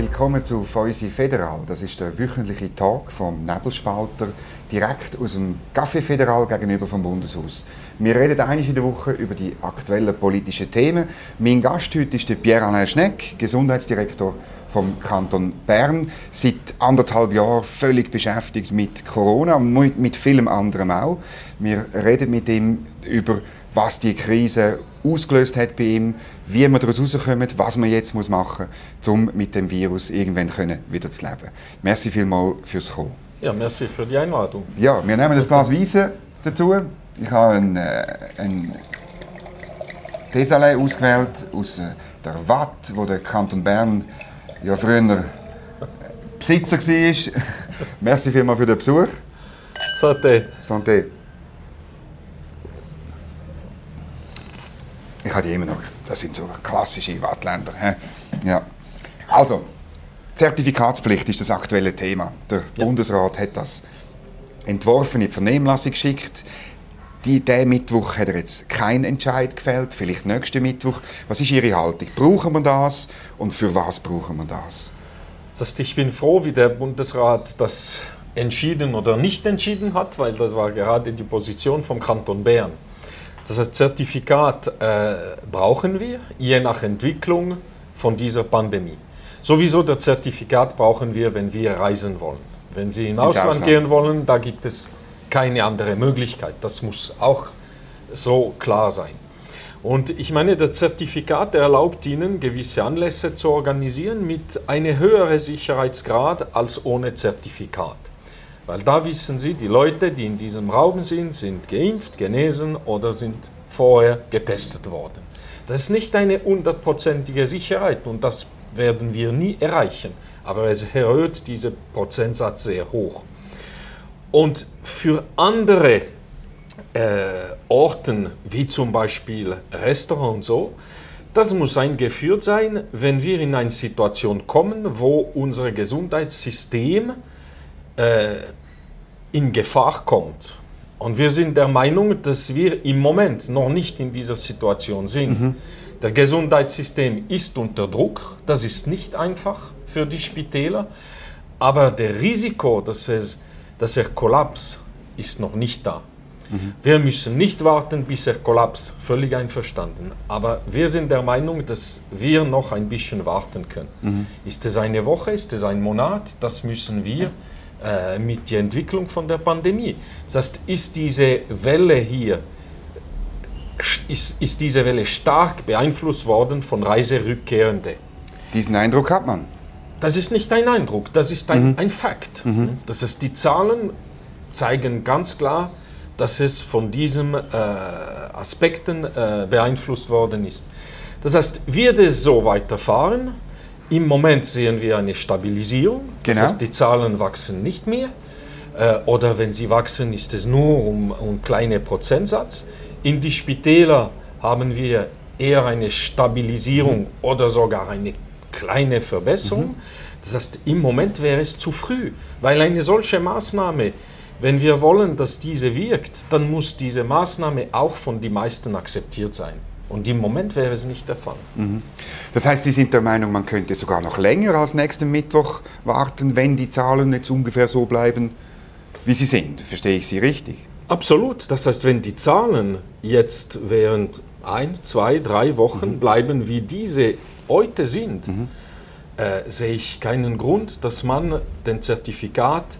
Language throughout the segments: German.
Willkommen zu Feusi Federal. Das ist der wöchentliche Talk vom Nebelspalter direkt aus dem Café Federal gegenüber vom Bundeshaus. Wir reden einmal in der Woche über die aktuellen politischen Themen. Mein Gast heute ist Pierre-Alain Schneck, Gesundheitsdirektor vom Kanton Bern, seit anderthalb Jahren völlig beschäftigt mit Corona und mit vielem anderem auch. Wir reden mit ihm über was die Krise ausgelöst hat bei ihm, wie wir daraus rauskommen, was man jetzt machen muss, um mit dem Virus irgendwann können, wieder zu leben. Merci vielmals fürs Kommen. Ja, merci für die Einladung. Ja, wir nehmen das Glas Weisse dazu. Ich habe ein, äh, ein Desalé ausgewählt aus äh, der Watt, wo der Kanton Bern ja früher Besitzer war. merci vielmals für den Besuch. Santé. Santé. Ich habe die immer noch. Das sind so klassische Wattländer. Ja. Also, Zertifikatspflicht ist das aktuelle Thema. Der ja. Bundesrat hat das entworfen, in die Vernehmlassung geschickt. Die, diesen Mittwoch hat er jetzt keinen Entscheid gefällt, vielleicht nächsten Mittwoch. Was ist Ihre Haltung? Brauchen wir das und für was brauchen wir das? das ich bin froh, wie der Bundesrat das entschieden oder nicht entschieden hat, weil das war gerade die Position vom Kanton Bern. Das heißt, Zertifikat äh, brauchen wir, je nach Entwicklung von dieser Pandemie. Sowieso das Zertifikat brauchen wir, wenn wir reisen wollen. Wenn Sie in Ausland, Ausland gehen wollen, da gibt es keine andere Möglichkeit. Das muss auch so klar sein. Und ich meine, das Zertifikat erlaubt Ihnen, gewisse Anlässe zu organisieren mit einem höheren Sicherheitsgrad als ohne Zertifikat. Weil da wissen Sie, die Leute, die in diesem Raum sind, sind geimpft, genesen oder sind vorher getestet worden. Das ist nicht eine hundertprozentige Sicherheit und das werden wir nie erreichen. Aber es erhöht diesen Prozentsatz sehr hoch. Und für andere äh, Orten, wie zum Beispiel Restaurant und so, das muss eingeführt sein, wenn wir in eine Situation kommen, wo unser Gesundheitssystem äh, in Gefahr kommt. Und wir sind der Meinung, dass wir im Moment noch nicht in dieser Situation sind. Mhm. Der Gesundheitssystem ist unter Druck, das ist nicht einfach für die Spitäler, aber der Risiko, dass, es, dass er kollaps, ist noch nicht da. Mhm. Wir müssen nicht warten, bis er kollaps, völlig einverstanden. Aber wir sind der Meinung, dass wir noch ein bisschen warten können. Mhm. Ist es eine Woche, ist es ein Monat, das müssen wir äh, mit der Entwicklung von der Pandemie. Das heißt, ist diese Welle hier, ist, ist diese Welle stark beeinflusst worden von Reiserückkehrenden. Diesen Eindruck hat man. Das ist nicht ein Eindruck, das ist ein, mhm. ein Fakt. Mhm. Das heißt, die Zahlen zeigen ganz klar, dass es von diesen äh, Aspekten äh, beeinflusst worden ist. Das heißt, wird es so weiterfahren, im Moment sehen wir eine Stabilisierung, genau. das heißt, die Zahlen wachsen nicht mehr. Äh, oder wenn sie wachsen, ist es nur um, um kleine Prozentsatz. In die Spitäler haben wir eher eine Stabilisierung mhm. oder sogar eine kleine Verbesserung. Mhm. Das heißt, im Moment wäre es zu früh, weil eine solche Maßnahme, wenn wir wollen, dass diese wirkt, dann muss diese Maßnahme auch von den meisten akzeptiert sein. Und im Moment wäre es nicht der Fall. Mhm. Das heißt, Sie sind der Meinung, man könnte sogar noch länger als nächsten Mittwoch warten, wenn die Zahlen jetzt ungefähr so bleiben, wie sie sind. Verstehe ich Sie richtig? Absolut. Das heißt, wenn die Zahlen jetzt während ein, zwei, drei Wochen mhm. bleiben, wie diese heute sind, mhm. äh, sehe ich keinen Grund, dass man den Zertifikat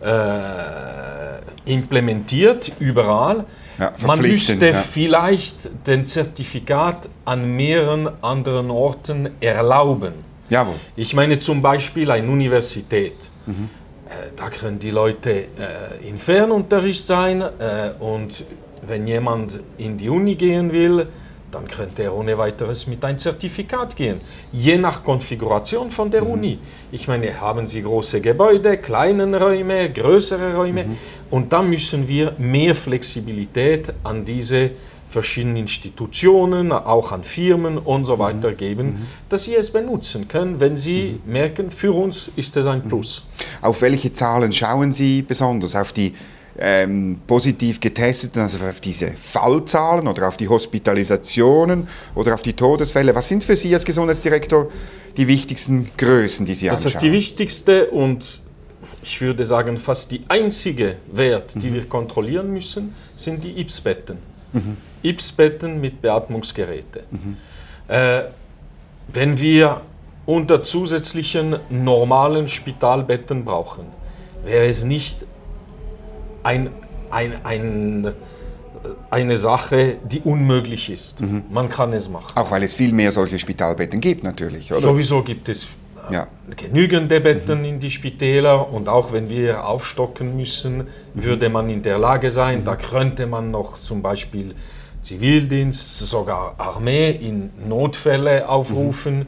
äh, implementiert überall ja, Man müsste ja. vielleicht den Zertifikat an mehreren anderen Orten erlauben. Jawohl. Ich meine zum Beispiel eine Universität. Mhm. Äh, da können die Leute äh, in Fernunterricht sein äh, und wenn jemand in die Uni gehen will, dann könnte er ohne weiteres mit einem Zertifikat gehen. Je nach Konfiguration von der mhm. Uni. Ich meine, haben Sie große Gebäude, kleine Räume, größere Räume? Mhm. Und da müssen wir mehr Flexibilität an diese verschiedenen Institutionen, auch an Firmen und so weiter mhm. geben, mhm. dass sie es benutzen können, wenn sie mhm. merken, für uns ist es ein mhm. Plus. Auf welche Zahlen schauen Sie besonders? Auf die ähm, positiv getesteten, also auf diese Fallzahlen oder auf die Hospitalisationen oder auf die Todesfälle? Was sind für Sie als Gesundheitsdirektor die wichtigsten Größen, die Sie das anschauen? Das ist die wichtigste und ich würde sagen fast die einzige Wert, die mhm. wir kontrollieren müssen, sind die IPS-Betten. Mhm. IPS-Betten mit Beatmungsgeräten. Mhm. Äh, wenn wir unter zusätzlichen normalen Spitalbetten brauchen, wäre es nicht ein, ein, ein, eine Sache, die unmöglich ist. Mhm. Man kann es machen. Auch weil es viel mehr solche Spitalbetten gibt natürlich, oder? Sowieso gibt es ja. genügende Betten mhm. in die Spitäler und auch wenn wir aufstocken müssen, mhm. würde man in der Lage sein, mhm. da könnte man noch zum Beispiel Zivildienst, sogar Armee in Notfälle aufrufen. Mhm.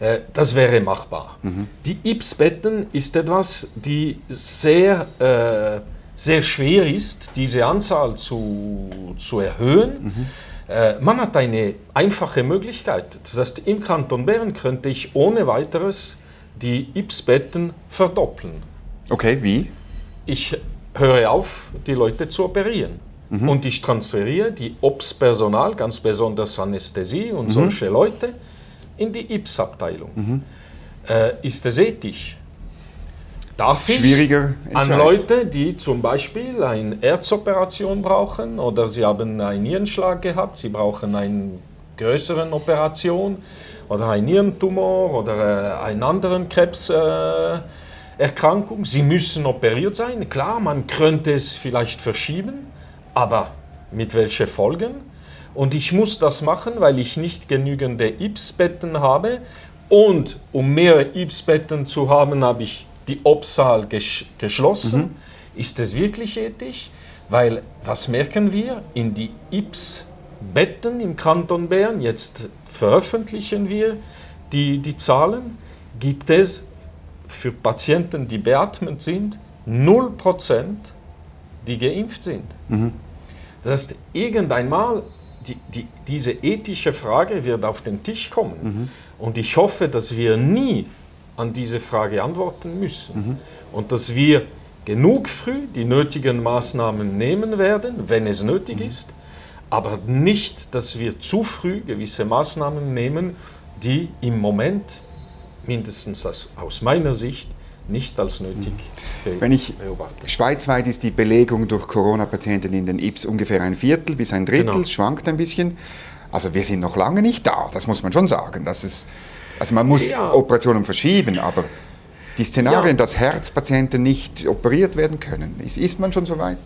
Äh, das wäre machbar. Mhm. Die IPS-Betten ist etwas, die sehr, äh, sehr schwer ist, diese Anzahl zu, zu erhöhen. Mhm. Äh, man hat eine einfache Möglichkeit. Das heißt, im Kanton Bern könnte ich ohne weiteres die IPS-Betten verdoppeln. Okay, wie? Ich höre auf, die Leute zu operieren. Mhm. Und ich transferiere die OPS-Personal, ganz besonders Anästhesie und mhm. solche Leute, in die IPS-Abteilung. Mhm. Äh, ist es ethisch? Darf ich Schwieriger an Leute, die zum Beispiel eine Erzoperation brauchen oder sie haben einen Nierenschlag gehabt, sie brauchen eine größere Operation oder einen Nierentumor oder äh, einen anderen Krebserkrankung, sie müssen operiert sein. Klar, man könnte es vielleicht verschieben, aber mit welchen Folgen? Und ich muss das machen, weil ich nicht genügende IPS-Betten habe. Und um mehr IPS-Betten zu haben, habe ich die Obsaal ges geschlossen. Mhm. Ist es wirklich ethisch? Weil, was merken wir? In die IPS-Betten im Kanton Bern, jetzt veröffentlichen wir die, die Zahlen, gibt es für Patienten, die beatmet sind, 0%, die geimpft sind. Mhm. Das heißt, irgendeinmal die, die, diese ethische Frage wird auf den Tisch kommen. Mhm. Und ich hoffe, dass wir nie an diese Frage antworten müssen. Mhm. Und dass wir genug früh die nötigen Maßnahmen nehmen werden, wenn es nötig mhm. ist, aber nicht, dass wir zu früh gewisse Maßnahmen nehmen, die im Moment, mindestens aus meiner Sicht, nicht als nötig mhm. Wenn ich beobachte. Schweizweit ist die Belegung durch Corona-Patienten in den IPS ungefähr ein Viertel bis ein Drittel, genau. schwankt ein bisschen. Also wir sind noch lange nicht da, das muss man schon sagen. Dass es, also man muss ja. Operationen verschieben, aber die Szenarien, ja. dass Herzpatienten nicht operiert werden können, ist, ist man schon so weit?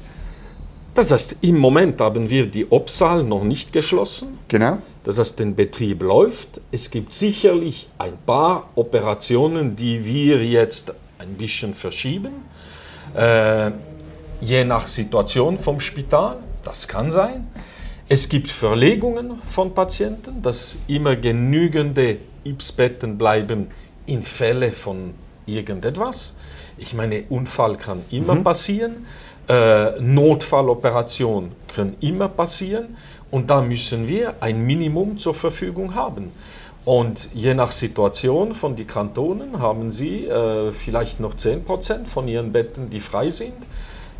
Das heißt, im Moment haben wir die Obsaal noch nicht geschlossen. Genau. Das heißt, der Betrieb läuft. Es gibt sicherlich ein paar Operationen, die wir jetzt ein bisschen verschieben, äh, je nach Situation vom Spital, das kann sein. Es gibt Verlegungen von Patienten, dass immer genügende IPS-Betten bleiben in Fälle von irgendetwas. Ich meine, Unfall kann immer mhm. passieren, äh, Notfalloperation können immer passieren und da müssen wir ein Minimum zur Verfügung haben. Und je nach Situation von den Kantonen haben sie äh, vielleicht noch 10% von ihren Betten, die frei sind.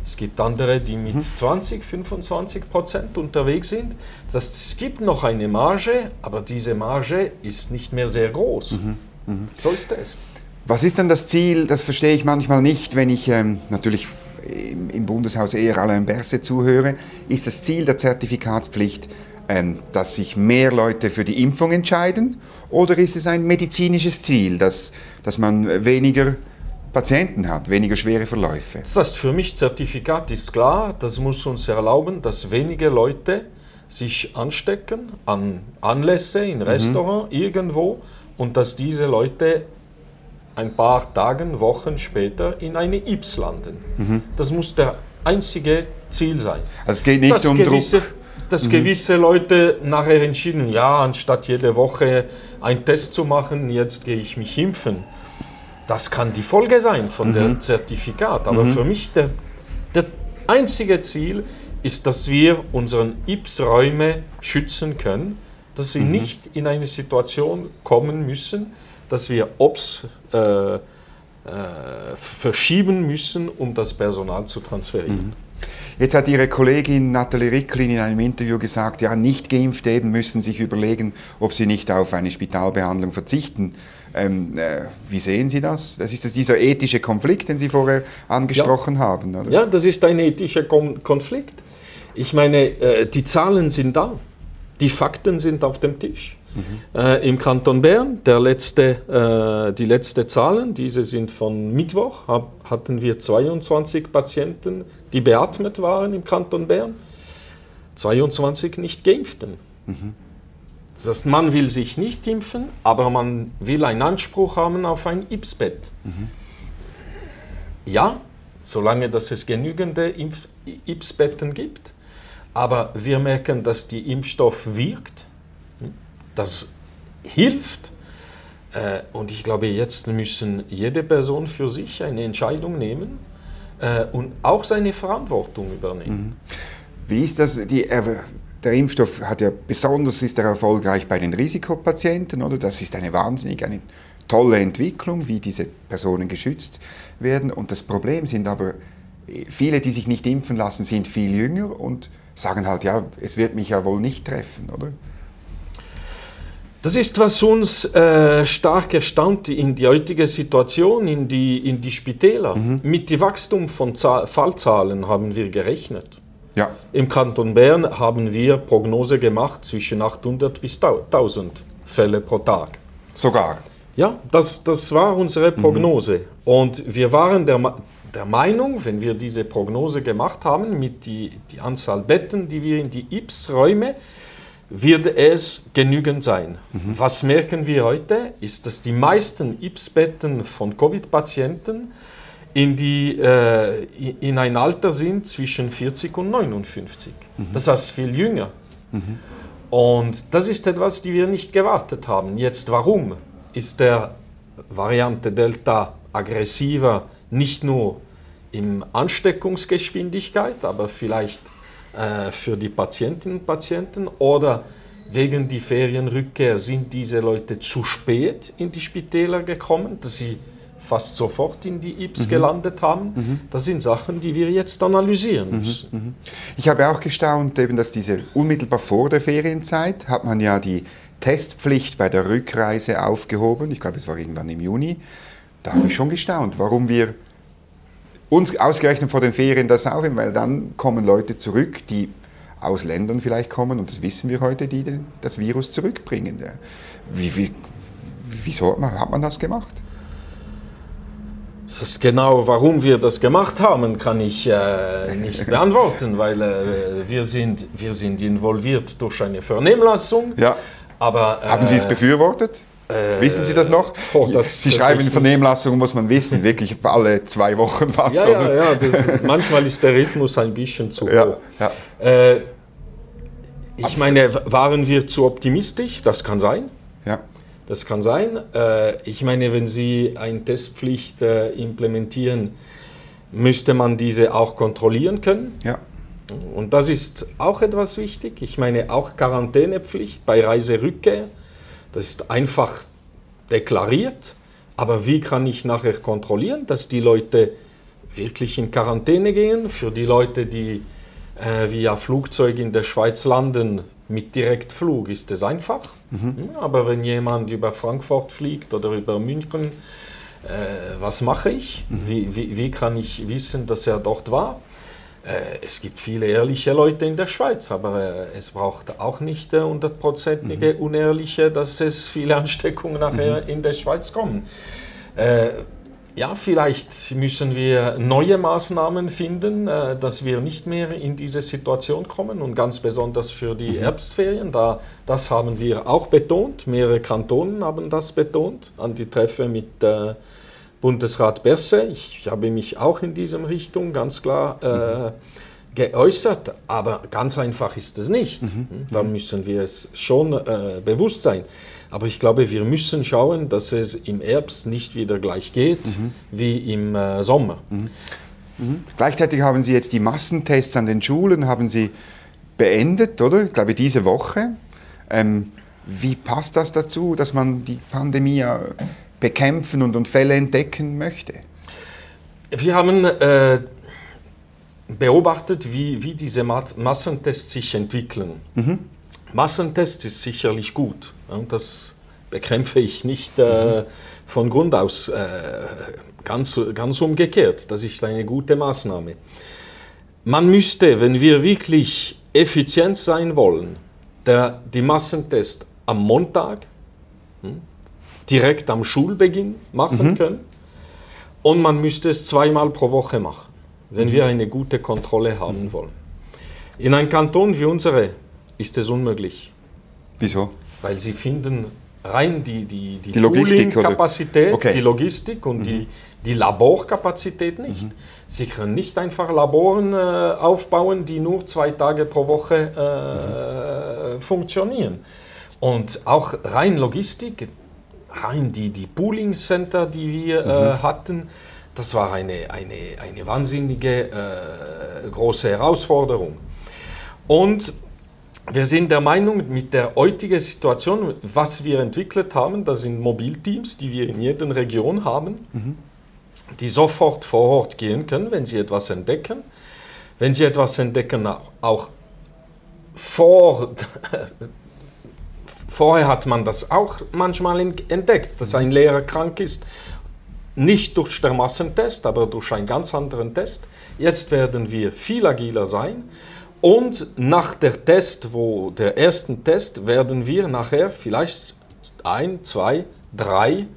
Es gibt andere, die mit 20, mhm. 25 Prozent unterwegs sind. Das heißt, es gibt noch eine Marge, aber diese Marge ist nicht mehr sehr groß. Mhm. Mhm. So ist es. Was ist denn das Ziel? Das verstehe ich manchmal nicht, wenn ich ähm, natürlich im, im Bundeshaus eher Alain Berset zuhöre. Ist das Ziel der Zertifikatspflicht ähm, dass sich mehr Leute für die Impfung entscheiden? Oder ist es ein medizinisches Ziel, dass, dass man weniger Patienten hat, weniger schwere Verläufe? Das heißt, für mich Zertifikat ist klar, das muss uns erlauben, dass weniger Leute sich anstecken an Anlässe, in Restaurants, mhm. irgendwo und dass diese Leute ein paar Tage, Wochen später in eine IPS landen. Mhm. Das muss der einzige Ziel sein. Also es geht nicht um Druck dass mhm. gewisse Leute nachher entschieden, ja, anstatt jede Woche einen Test zu machen, jetzt gehe ich mich impfen. Das kann die Folge sein von mhm. dem Zertifikat. Aber mhm. für mich der, der einzige Ziel ist, dass wir unsere IPS-Räume schützen können, dass sie mhm. nicht in eine Situation kommen müssen, dass wir OPS äh, äh, verschieben müssen, um das Personal zu transferieren. Mhm. Jetzt hat Ihre Kollegin Nathalie Ricklin in einem Interview gesagt, ja, nicht geimpfte eben müssen sich überlegen, ob sie nicht auf eine Spitalbehandlung verzichten. Ähm, äh, wie sehen Sie das? Das ist das dieser ethische Konflikt, den Sie vorher angesprochen ja. haben. Oder? Ja, das ist ein ethischer Konflikt. Ich meine, äh, die Zahlen sind da, die Fakten sind auf dem Tisch. Mhm. Äh, Im Kanton Bern, letzte, äh, die letzten Zahlen, diese sind von Mittwoch, hab, hatten wir 22 Patienten, die beatmet waren im Kanton Bern, 22 nicht geimpften. Mhm. Das heißt, man will sich nicht impfen, aber man will einen Anspruch haben auf ein Impfbett. Mhm. Ja, solange dass es genügende Impf Impfbetten gibt. Aber wir merken, dass die Impfstoff wirkt das hilft. Äh, und ich glaube, jetzt müssen jede Person für sich eine Entscheidung nehmen äh, und auch seine Verantwortung übernehmen. Mhm. Wie ist das? Die, der Impfstoff hat ja besonders ist er erfolgreich bei den Risikopatienten, oder? Das ist eine wahnsinnig eine tolle Entwicklung, wie diese Personen geschützt werden. Und das Problem sind aber viele, die sich nicht impfen lassen, sind viel jünger und sagen halt, ja, es wird mich ja wohl nicht treffen, oder? Das ist, was uns äh, stark erstaunt in die heutige Situation, in die, in die Spitäler. Mhm. Mit dem Wachstum von Zahl Fallzahlen haben wir gerechnet. Ja. Im Kanton Bern haben wir Prognose gemacht zwischen 800 bis 1000 Fälle pro Tag. Sogar? Ja, das, das war unsere mhm. Prognose. Mhm. Und wir waren der, der Meinung, wenn wir diese Prognose gemacht haben, mit die, die Anzahl Betten, die wir in die IPS-Räume wird es genügend sein. Mhm. Was merken wir heute, ist, dass die meisten IPS-Betten von Covid-Patienten in, äh, in ein Alter sind zwischen 40 und 59. Mhm. Das heißt viel jünger. Mhm. Und das ist etwas, die wir nicht gewartet haben. Jetzt warum? Ist der Variante Delta aggressiver nicht nur in Ansteckungsgeschwindigkeit, aber vielleicht äh, für die Patientinnen und Patienten oder wegen der Ferienrückkehr sind diese Leute zu spät in die Spitäler gekommen, dass sie fast sofort in die IPS mhm. gelandet haben. Mhm. Das sind Sachen, die wir jetzt analysieren mhm. müssen. Mhm. Ich habe auch gestaunt, eben, dass diese unmittelbar vor der Ferienzeit hat man ja die Testpflicht bei der Rückreise aufgehoben. Ich glaube, es war irgendwann im Juni. Da habe ich schon gestaunt, warum wir uns ausgerechnet vor den Ferien das auch, weil dann kommen Leute zurück, die aus Ländern vielleicht kommen, und das wissen wir heute, die das Virus zurückbringen. Wie, wie, wieso hat man, hat man das gemacht? Das genau, warum wir das gemacht haben, kann ich äh, nicht beantworten, weil äh, wir, sind, wir sind involviert durch eine Vernehmlassung. Ja. Aber, äh, Haben Sie es befürwortet? Äh, wissen Sie das noch? Oh, das, Sie das schreiben in Vernehmlassungen, muss man wissen, wirklich alle zwei Wochen fast. Ja, ja, ja das, manchmal ist der Rhythmus ein bisschen zu ja, hoch. Ja. Äh, ich meine, waren wir zu optimistisch? Das kann sein. Ja. Das kann sein. Äh, ich meine, wenn Sie eine Testpflicht äh, implementieren, müsste man diese auch kontrollieren können. Ja. Und das ist auch etwas wichtig. Ich meine, auch Quarantänepflicht bei Reiserückkehr das ist einfach deklariert, aber wie kann ich nachher kontrollieren, dass die Leute wirklich in Quarantäne gehen? Für die Leute, die äh, via Flugzeug in der Schweiz landen, mit Direktflug ist es einfach. Mhm. Aber wenn jemand über Frankfurt fliegt oder über München, äh, was mache ich? Mhm. Wie, wie, wie, kann ich wissen, dass er dort war? Äh, es gibt viele ehrliche Leute in der Schweiz, aber äh, es braucht auch nicht hundertprozentige mhm. Unehrliche, dass es viele Ansteckungen nachher mhm. in der Schweiz kommen. Äh, ja, vielleicht müssen wir neue Maßnahmen finden, dass wir nicht mehr in diese Situation kommen und ganz besonders für die mhm. Herbstferien. Da, das haben wir auch betont, mehrere Kantonen haben das betont an die Treffe mit äh, Bundesrat Berse. Ich habe mich auch in dieser Richtung ganz klar äh, geäußert, aber ganz einfach ist es nicht. Mhm. Hm, da müssen wir es schon äh, bewusst sein. Aber ich glaube, wir müssen schauen, dass es im Herbst nicht wieder gleich geht mhm. wie im äh, Sommer. Mhm. mhm. Gleichzeitig haben Sie jetzt die Massentests an den Schulen, haben Sie beendet, oder? Ich glaube, diese Woche. Ähm, wie passt das dazu, dass man die Pandemie bekämpfen und, und Fälle entdecken möchte? Wir haben äh, beobachtet, wie, wie diese Massentests sich entwickeln. Mhm. Massentest ist sicherlich gut. Das bekämpfe ich nicht äh, von Grund aus. Äh, ganz, ganz umgekehrt. Das ist eine gute Maßnahme. Man müsste, wenn wir wirklich effizient sein wollen, der, die Massentest am Montag, hm, direkt am Schulbeginn machen mhm. können. Und man müsste es zweimal pro Woche machen, wenn mhm. wir eine gute Kontrolle haben wollen. In einem Kanton wie unsere ist es unmöglich. Wieso? Weil sie finden rein die, die, die, die Logistik-Kapazität, okay. die Logistik und mhm. die, die Laborkapazität nicht. Mhm. Sie können nicht einfach Laboren äh, aufbauen, die nur zwei Tage pro Woche äh, mhm. funktionieren. Und auch rein Logistik, rein die, die Pooling Center, die wir äh, mhm. hatten, das war eine, eine, eine wahnsinnige äh, große Herausforderung. Und wir sind der Meinung, mit der heutigen Situation, was wir entwickelt haben, das sind Mobilteams, die wir in jeder Region haben, mhm. die sofort vor Ort gehen können, wenn sie etwas entdecken. Wenn sie etwas entdecken, auch vor, vorher hat man das auch manchmal entdeckt, dass ein Lehrer krank ist, nicht durch den Massentest, aber durch einen ganz anderen Test. Jetzt werden wir viel agiler sein und nach der Test, wo der ersten Test, werden wir nachher vielleicht ein, zwei, drei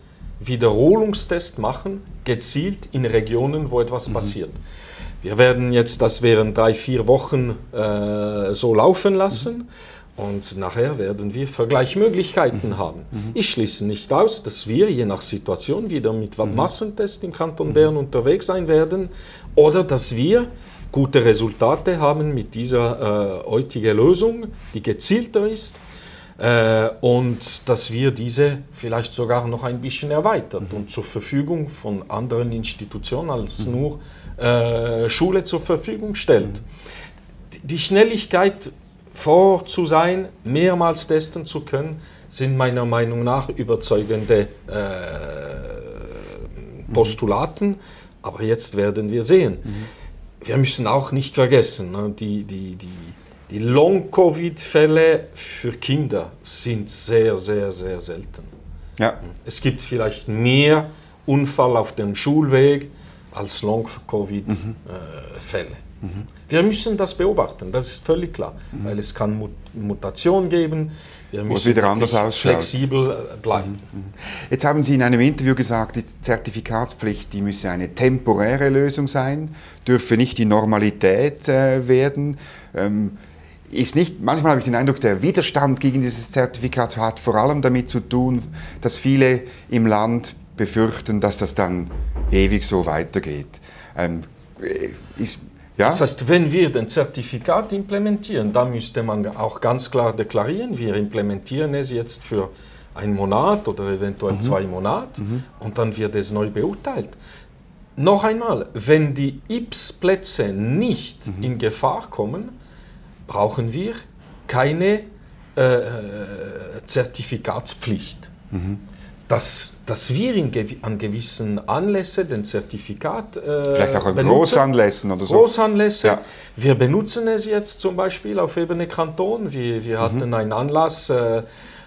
Wiederholungstests machen, gezielt in Regionen, wo etwas mhm. passiert. Wir werden jetzt das während drei, vier Wochen äh, so laufen lassen. Mhm. Und nachher werden wir Vergleichsmöglichkeiten mhm. haben. Mhm. Ich schließe nicht aus, dass wir je nach Situation wieder mit mhm. Massentests im Kanton Bern unterwegs sein werden oder dass wir gute Resultate haben mit dieser äh, heutigen Lösung, die gezielter ist äh, und dass wir diese vielleicht sogar noch ein bisschen erweitert mhm. und zur Verfügung von anderen Institutionen als mhm. nur äh, Schule zur Verfügung stellt. Mhm. Die Schnelligkeit vor zu sein, mehrmals testen zu können, sind meiner Meinung nach überzeugende äh, mhm. Postulaten. Aber jetzt werden wir sehen. Wir müssen auch nicht vergessen, ne, die, die, die, die Long-Covid-Fälle für Kinder sind sehr, sehr, sehr selten. Ja. Es gibt vielleicht mehr Unfall auf dem Schulweg als Long-Covid-Fälle. Mhm. Mhm. Wir müssen das beobachten, das ist völlig klar, mhm. weil es kann Mut Mutation geben, wir Wo es wieder anders ausschaut. flexibel äh, bleiben. Mhm, mhm. Jetzt haben Sie in einem Interview gesagt, die Zertifikatspflicht die müsse eine temporäre Lösung sein, dürfe nicht die Normalität äh, werden. Ähm, ist nicht, manchmal habe ich den Eindruck, der Widerstand gegen dieses Zertifikat hat vor allem damit zu tun, dass viele im Land befürchten, dass das dann ewig so weitergeht. Ähm, äh, ist, ja? Das heißt, wenn wir den Zertifikat implementieren, dann müsste man auch ganz klar deklarieren, wir implementieren es jetzt für einen Monat oder eventuell mhm. zwei Monate mhm. und dann wird es neu beurteilt. Noch einmal, wenn die IPS-Plätze nicht mhm. in Gefahr kommen, brauchen wir keine äh, äh Zertifikatspflicht. Mhm dass, wir in an gewissen Anlässen den Zertifikat äh, Vielleicht auch an benutzen. Großanlässen oder so. Großanlässe. Ja. Wir benutzen es jetzt zum Beispiel auf Ebene Kanton. Wir, wir hatten mhm. einen Anlass äh,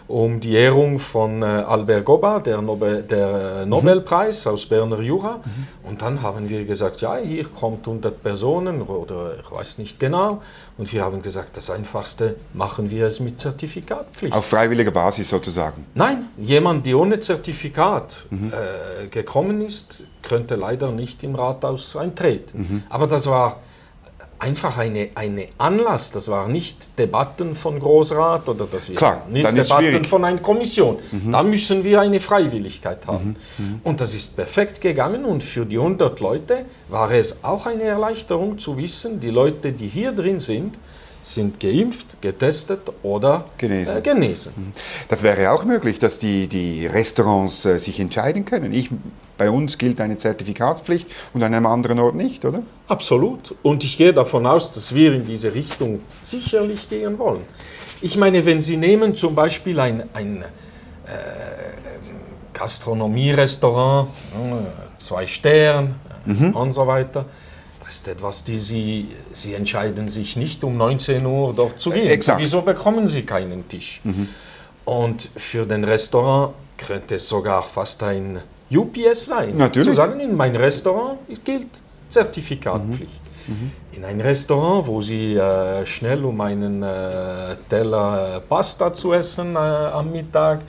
um die Ehrung von äh, Albert Goba, der, Nobel, der äh, Nobelpreis mhm. aus Berner Jura. Mhm. Und dann haben wir gesagt, ja, hier kommt 100 Personen oder ich weiß nicht genau. Und wir haben gesagt, das Einfachste machen wir es mit Zertifikatpflicht. Auf freiwilliger Basis sozusagen? Nein, jemand, der ohne Zertifikat mhm. äh, gekommen ist, könnte leider nicht im Rathaus eintreten. Mhm. Aber das war einfach eine, eine Anlass. Das war nicht Debatten von Großrat oder das Klar, nicht Debatten von einer Kommission. Mhm. Da müssen wir eine Freiwilligkeit haben. Mhm. Mhm. Und das ist perfekt gegangen und für die 100 Leute war es auch eine Erleichterung zu wissen, die Leute, die hier drin sind, sind geimpft, getestet oder genesen. Äh, genesen. Mhm. Das wäre auch möglich, dass die, die Restaurants äh, sich entscheiden können. Ich, bei uns gilt eine Zertifikatspflicht und an einem anderen Ort nicht, oder? Absolut. Und ich gehe davon aus, dass wir in diese Richtung sicherlich gehen wollen. Ich meine, wenn Sie nehmen zum Beispiel ein, ein äh, Gastronomie-Restaurant, äh, zwei Sterne mhm. und so weiter, das ist etwas, die Sie, Sie entscheiden sich nicht um 19 Uhr dort zu gehen. Exakt. Wieso bekommen Sie keinen Tisch? Und für den Restaurant könnte es sogar fast ein UPS sein. Natürlich. Zu sagen, in mein Restaurant gilt Zertifikatpflicht. In ein Restaurant, wo Sie äh, schnell um einen äh, Teller Pasta zu essen äh, am Mittag,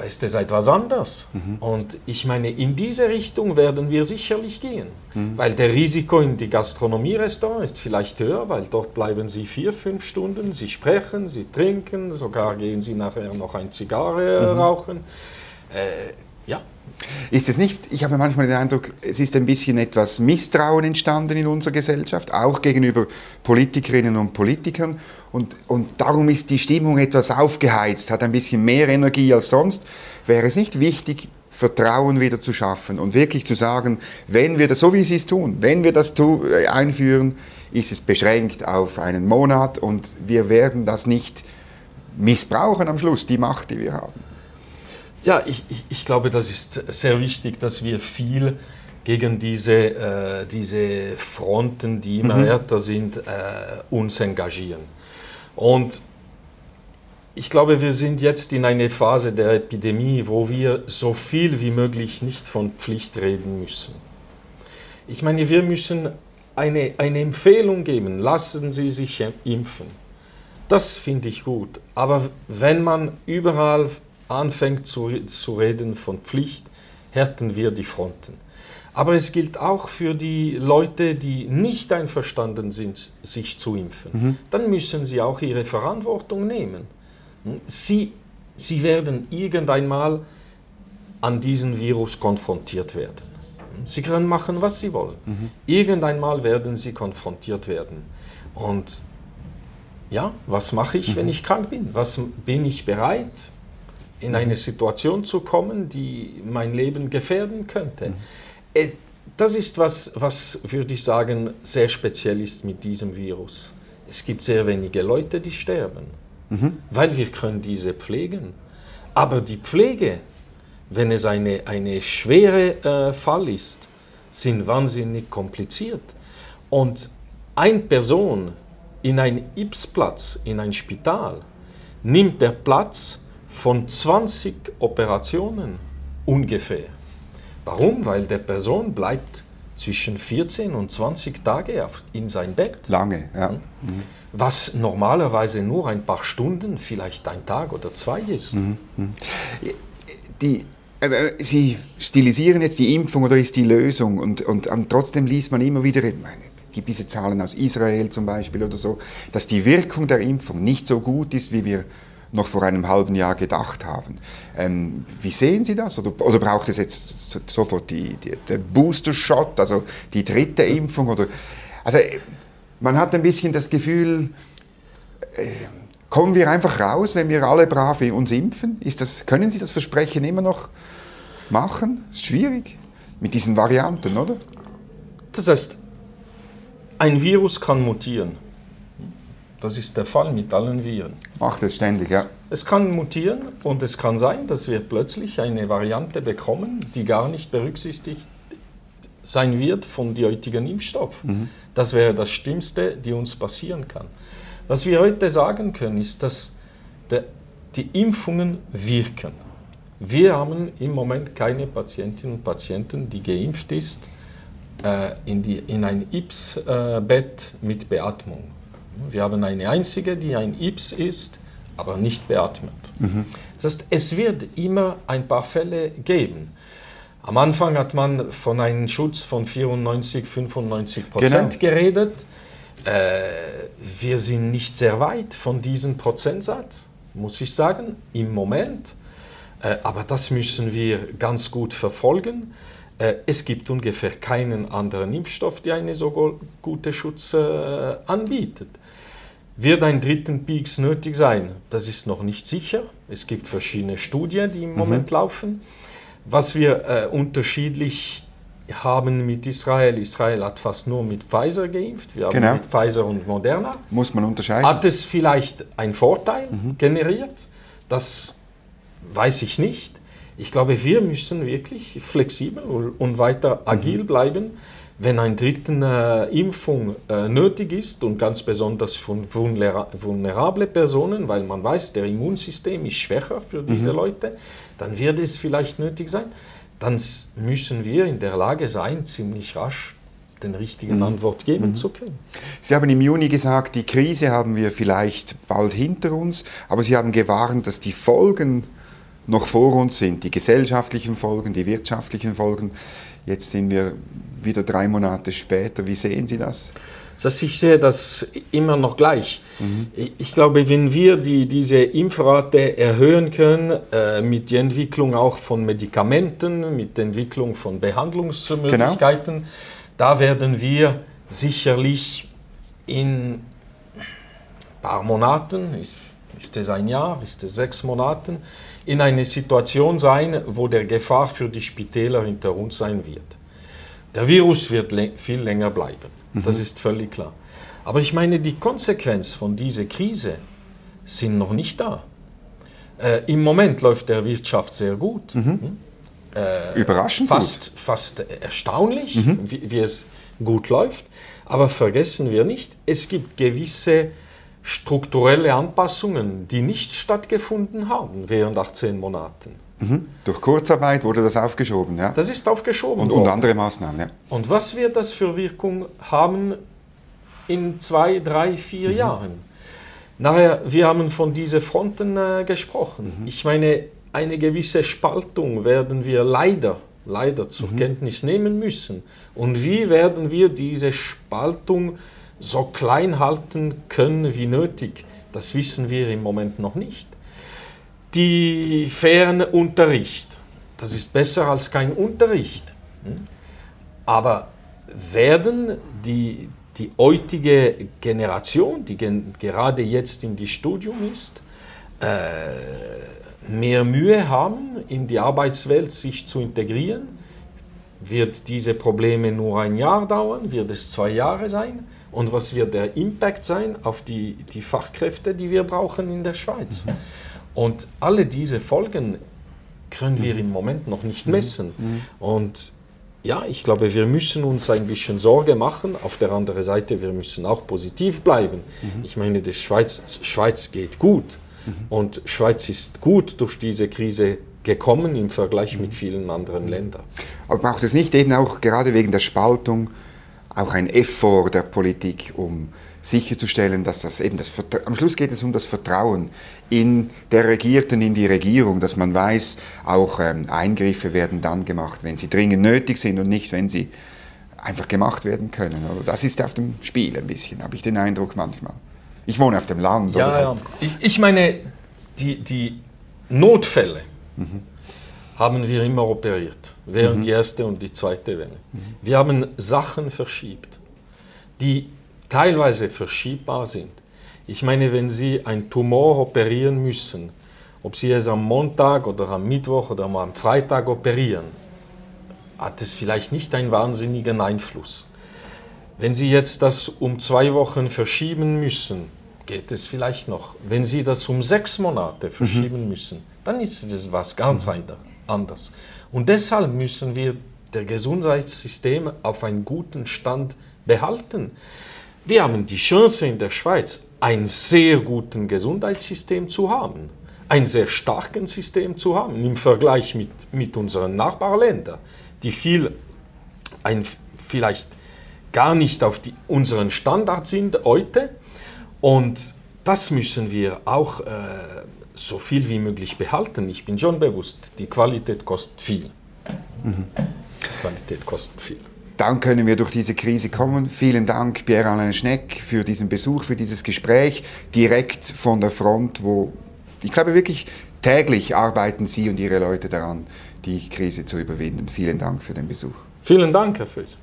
da ist es etwas anders. Und ich meine, in diese Richtung werden wir sicherlich gehen. Weil der Risiko in die Gastronomie-Restaurant ist vielleicht höher, weil dort bleiben Sie vier, fünf Stunden, Sie sprechen, Sie trinken, sogar gehen Sie nachher noch ein Zigarre äh, rauchen. Äh, ja, Ist es nicht, ich habe manchmal den Eindruck, es ist ein bisschen etwas Misstrauen entstanden in unserer Gesellschaft, auch gegenüber Politikerinnen und Politikern. Und, und darum ist die Stimmung etwas aufgeheizt, hat ein bisschen mehr Energie als sonst. Wäre es nicht wichtig, Vertrauen wieder zu schaffen und wirklich zu sagen, wenn wir das, so wie Sie es tun, wenn wir das äh, einführen, ist es beschränkt auf einen Monat und wir werden das nicht missbrauchen am Schluss, die Macht, die wir haben. Ja, ich, ich, ich glaube, das ist sehr wichtig, dass wir viel gegen diese, äh, diese Fronten, die immer härter sind, äh, uns engagieren. Und ich glaube, wir sind jetzt in einer Phase der Epidemie, wo wir so viel wie möglich nicht von Pflicht reden müssen. Ich meine, wir müssen eine, eine Empfehlung geben, lassen Sie sich impfen. Das finde ich gut. Aber wenn man überall anfängt zu, zu reden von Pflicht, härten wir die Fronten. Aber es gilt auch für die Leute, die nicht einverstanden sind, sich zu impfen. Dann müssen sie auch ihre Verantwortung nehmen. Sie, sie werden irgendeinmal an diesen Virus konfrontiert werden. Sie können machen, was sie wollen. Irgendeinmal werden sie konfrontiert werden. Und ja, was mache ich, wenn ich krank bin? Was bin ich bereit, in eine Situation zu kommen, die mein Leben gefährden könnte? Äh, Das ist was, was würde ich sagen, sehr speziell ist mit diesem Virus. Es gibt sehr wenige Leute, die sterben, weil wir können diese pflegen. Aber die Pflege, wenn es eine, eine schwere äh, Fall ist, sind wahnsinnig kompliziert. Und eine Person in einen Ipsplatz, in ein Spital, nimmt der Platz von 20 Operationen ungefähr. Warum? Weil der Person bleibt zwischen 14 und 20 Tage auf, in sein Bett, Lange, ja. was normalerweise nur ein paar Stunden, vielleicht ein Tag oder zwei ist. die, äh, Sie stilisieren jetzt die Impfung oder ist die Lösung und, und, und trotzdem liest man immer wieder, ich meine, gibt diese Zahlen aus Israel zum Beispiel oder so, dass die Wirkung der Impfung nicht so gut ist, wie wir noch vor einem halben Jahr gedacht haben. Ähm, wie sehen Sie das? Oder, oder braucht es jetzt so- sofort die, die, der Booster-Shot, also die dritte Impfung? Oder, also man hat ein bisschen das Gefühl, äh, kommen wir einfach raus, wenn wir alle brav uns impfen? Ist das, können Sie das Versprechen immer noch machen? Ist schwierig mit diesen Varianten, oder? Das heißt, ein Virus kann mutieren. Das ist der Fall mit allen Viren. Macht es ständig, ja. Es kann mutieren und es kann sein, dass wir plötzlich eine Variante bekommen, die gar nicht berücksichtigt sein wird von dem heutigen Impfstoff. Das wäre das Schlimmste, die uns passieren kann. Was wir heute sagen können, ist, dass der, die Impfungen wirken. Wir haben im Moment keine Patientinnen und Patienten, die geimpft ist, äh, in, die, in ein IPS-Bett mit Beatmung. Wir haben eine einzige, die ein IPS ist, aber nicht beatmet. Das heißt, es wird immer ein paar Fälle geben. Am Anfang hat man von einem Schutz von 94, 95 Prozent geredet. Äh, wir sind nicht sehr weit von diesem Prozentsatz, muss ich sagen, im Moment. Äh, aber das müssen wir ganz gut verfolgen. Äh, es gibt ungefähr keinen anderen Impfstoff, der einen so guten Schutz äh, anbietet. Wird ein dritten Peaks nötig sein? Das ist noch nicht sicher. Es gibt verschiedene Studien, die im Moment laufen. Was wir äh, unterschiedlich haben mit Israel, Israel hat fast nur mit Pfizer geimpft, wir haben Genau. mit Pfizer und Moderna. Muss man unterscheiden. Hat es vielleicht einen Vorteil generiert? Das weiß ich nicht. Ich glaube, wir müssen wirklich flexibel und- und weiter agil bleiben. Wenn eine dritte äh, Impfung äh, nötig ist und ganz besonders von vulnera vulnerable Personen, weil man weiß, der Immunsystem ist schwächer für diese mhm. Leute, dann wird es vielleicht nötig sein. Dann müssen wir in der Lage sein, ziemlich rasch den richtigen mhm. Antwort geben mhm. zu können. Sie haben im Juni gesagt, die Krise haben wir vielleicht bald hinter uns, aber Sie haben gewarnt, dass die Folgen noch vor uns sind, die gesellschaftlichen Folgen, die wirtschaftlichen Folgen. Jetzt sind wir wieder drei Monate später. Wie sehen Sie das? Das ich sehe das immer noch gleich. Mhm. Ich glaube, wenn wir die, diese Impfrate erhöhen können, äh, mit der Entwicklung auch von Medikamenten, mit der Entwicklung von Behandlungsmöglichkeiten, genau. da werden wir sicherlich in ein paar Monaten, ist, ist es ein Jahr, ist es sechs Monaten, in eine Situation sein, wo der Gefahr für die Spitäler hinter uns sein wird. Der Virus wird viel länger bleiben, mhm. das ist völlig klar. Aber ich meine, die Konsequenzen von dieser Krise sind noch nicht da. Äh, Im Moment läuft der Wirtschaft sehr gut. Mhm. Hm? Äh, Überraschend fast, gut. Fast erstaunlich, mhm. wie, wie es gut läuft. Aber vergessen wir nicht, es gibt gewisse strukturelle Anpassungen, die nicht stattgefunden haben während 18 Monaten. Mhm. Durch Kurzarbeit wurde das aufgeschoben, ja? Das ist aufgeschoben. Und, und andere Maßnahmen, ja. Und was wird das für Wirkung haben in zwei, drei, vier mhm. Jahren? Nachher, wir haben von diesen Fronten äh, gesprochen. Mhm. Ich meine, eine gewisse Spaltung werden wir leider, leider zur mhm. Kenntnis nehmen müssen. Und wie werden wir diese Spaltung so klein halten können wie nötig? Das wissen wir im Moment noch nicht die Fernunterricht. Das ist besser als kein Unterricht. Hm? Aber werden die, die heutige Generation, die gen gerade jetzt in die Studium ist, äh, mehr Mühe haben, in die Arbeitswelt sich zu integrieren? Wird diese Probleme nur ein Jahr dauern? Wird es zwei Jahre sein? Und was wird der Impact sein auf die, die Fachkräfte, die wir brauchen in der Schweiz? Mhm. Und alle diese Folgen können wir im Moment noch nicht mhm. messen. Mhm. Und ja, ich glaube, wir müssen uns ein bisschen Sorge machen. Auf der anderen Seite, wir müssen auch positiv bleiben. Mhm. Ich meine, die Schweiz, Schweiz geht gut. Mhm. Und Schweiz ist gut durch diese Krise gekommen im Vergleich mit vielen anderen Ländern. Aber braucht es nicht eben auch gerade wegen der Spaltung auch ein Effort der Politik, um sicherzustellen, dass das eben das am Schluss geht es um das Vertrauen in der Regierten, in die Regierung, dass man weiß, auch ähm, Eingriffe werden dann gemacht, wenn sie dringend nötig sind und nicht, wenn sie einfach gemacht werden können. Oder? Das ist auf dem Spiel ein bisschen, habe ich den Eindruck manchmal. Ich wohne auf dem Land. Ja, ja. Ich, ich meine, die, die Notfälle mhm. Haben wir immer operiert, während mhm. die erste und die zweite Welle. Mhm. Wir haben Sachen verschiebt, die teilweise verschiebbar sind. Ich meine, wenn Sie einen Tumor operieren müssen, ob Sie es am Montag oder am Mittwoch oder am Freitag operieren, hat es vielleicht nicht einen wahnsinnigen Einfluss. Wenn Sie jetzt das um zwei Wochen verschieben müssen, geht es vielleicht noch. Wenn Sie das um sechs Monate verschieben mhm. müssen, dann ist es was ganz mhm. anderes. Und deshalb müssen wir das Gesundheitssystem auf einen guten Stand behalten. Wir haben die Chance in der Schweiz, ein sehr gutes Gesundheitssystem zu haben, ein sehr starkes System zu haben im Vergleich mit, mit unseren Nachbarländern, die viel, ein, vielleicht gar nicht auf die, unseren Standard sind heute. Und das müssen wir auch äh, so viel wie möglich behalten. Ich bin schon bewusst, die Qualität kostet viel. Mhm. Qualität kostet viel dann können wir durch diese Krise kommen. Vielen Dank, Pierre-Alain Schneck, für diesen Besuch, für dieses Gespräch direkt von der Front, wo ich glaube wirklich täglich arbeiten Sie und Ihre Leute daran, die Krise zu überwinden. Vielen Dank für den Besuch. Vielen Dank, Herr Füß.